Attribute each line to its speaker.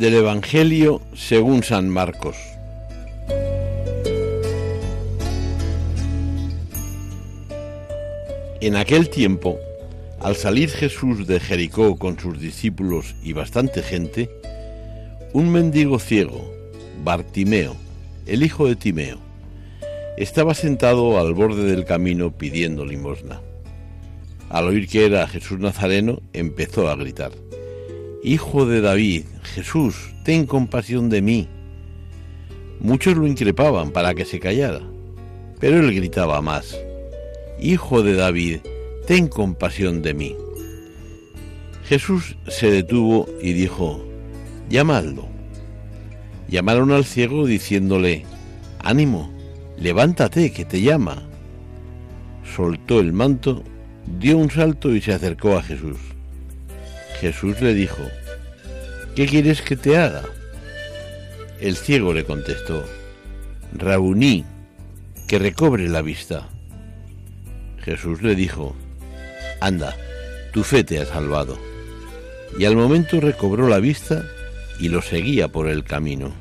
Speaker 1: Del Evangelio según San Marcos. En aquel tiempo, al salir Jesús de Jericó con sus discípulos y bastante gente, un mendigo ciego, Bartimeo, el hijo de Timeo, estaba sentado al borde del camino pidiendo limosna. Al oír que era Jesús Nazareno, empezó a gritar. Hijo de David, Jesús, ten compasión de mí. Muchos lo increpaban para que se callara, pero él gritaba más. Hijo de David, ten compasión de mí. Jesús se detuvo y dijo, llamadlo. Llamaron al ciego diciéndole, ánimo, levántate, que te llama. Soltó el manto, dio un salto y se acercó a Jesús. Jesús le dijo, ¿qué quieres que te haga? El ciego le contestó, Rauní, que recobre la vista. Jesús le dijo, anda, tu fe te ha salvado. Y al momento recobró la vista y lo seguía por el camino.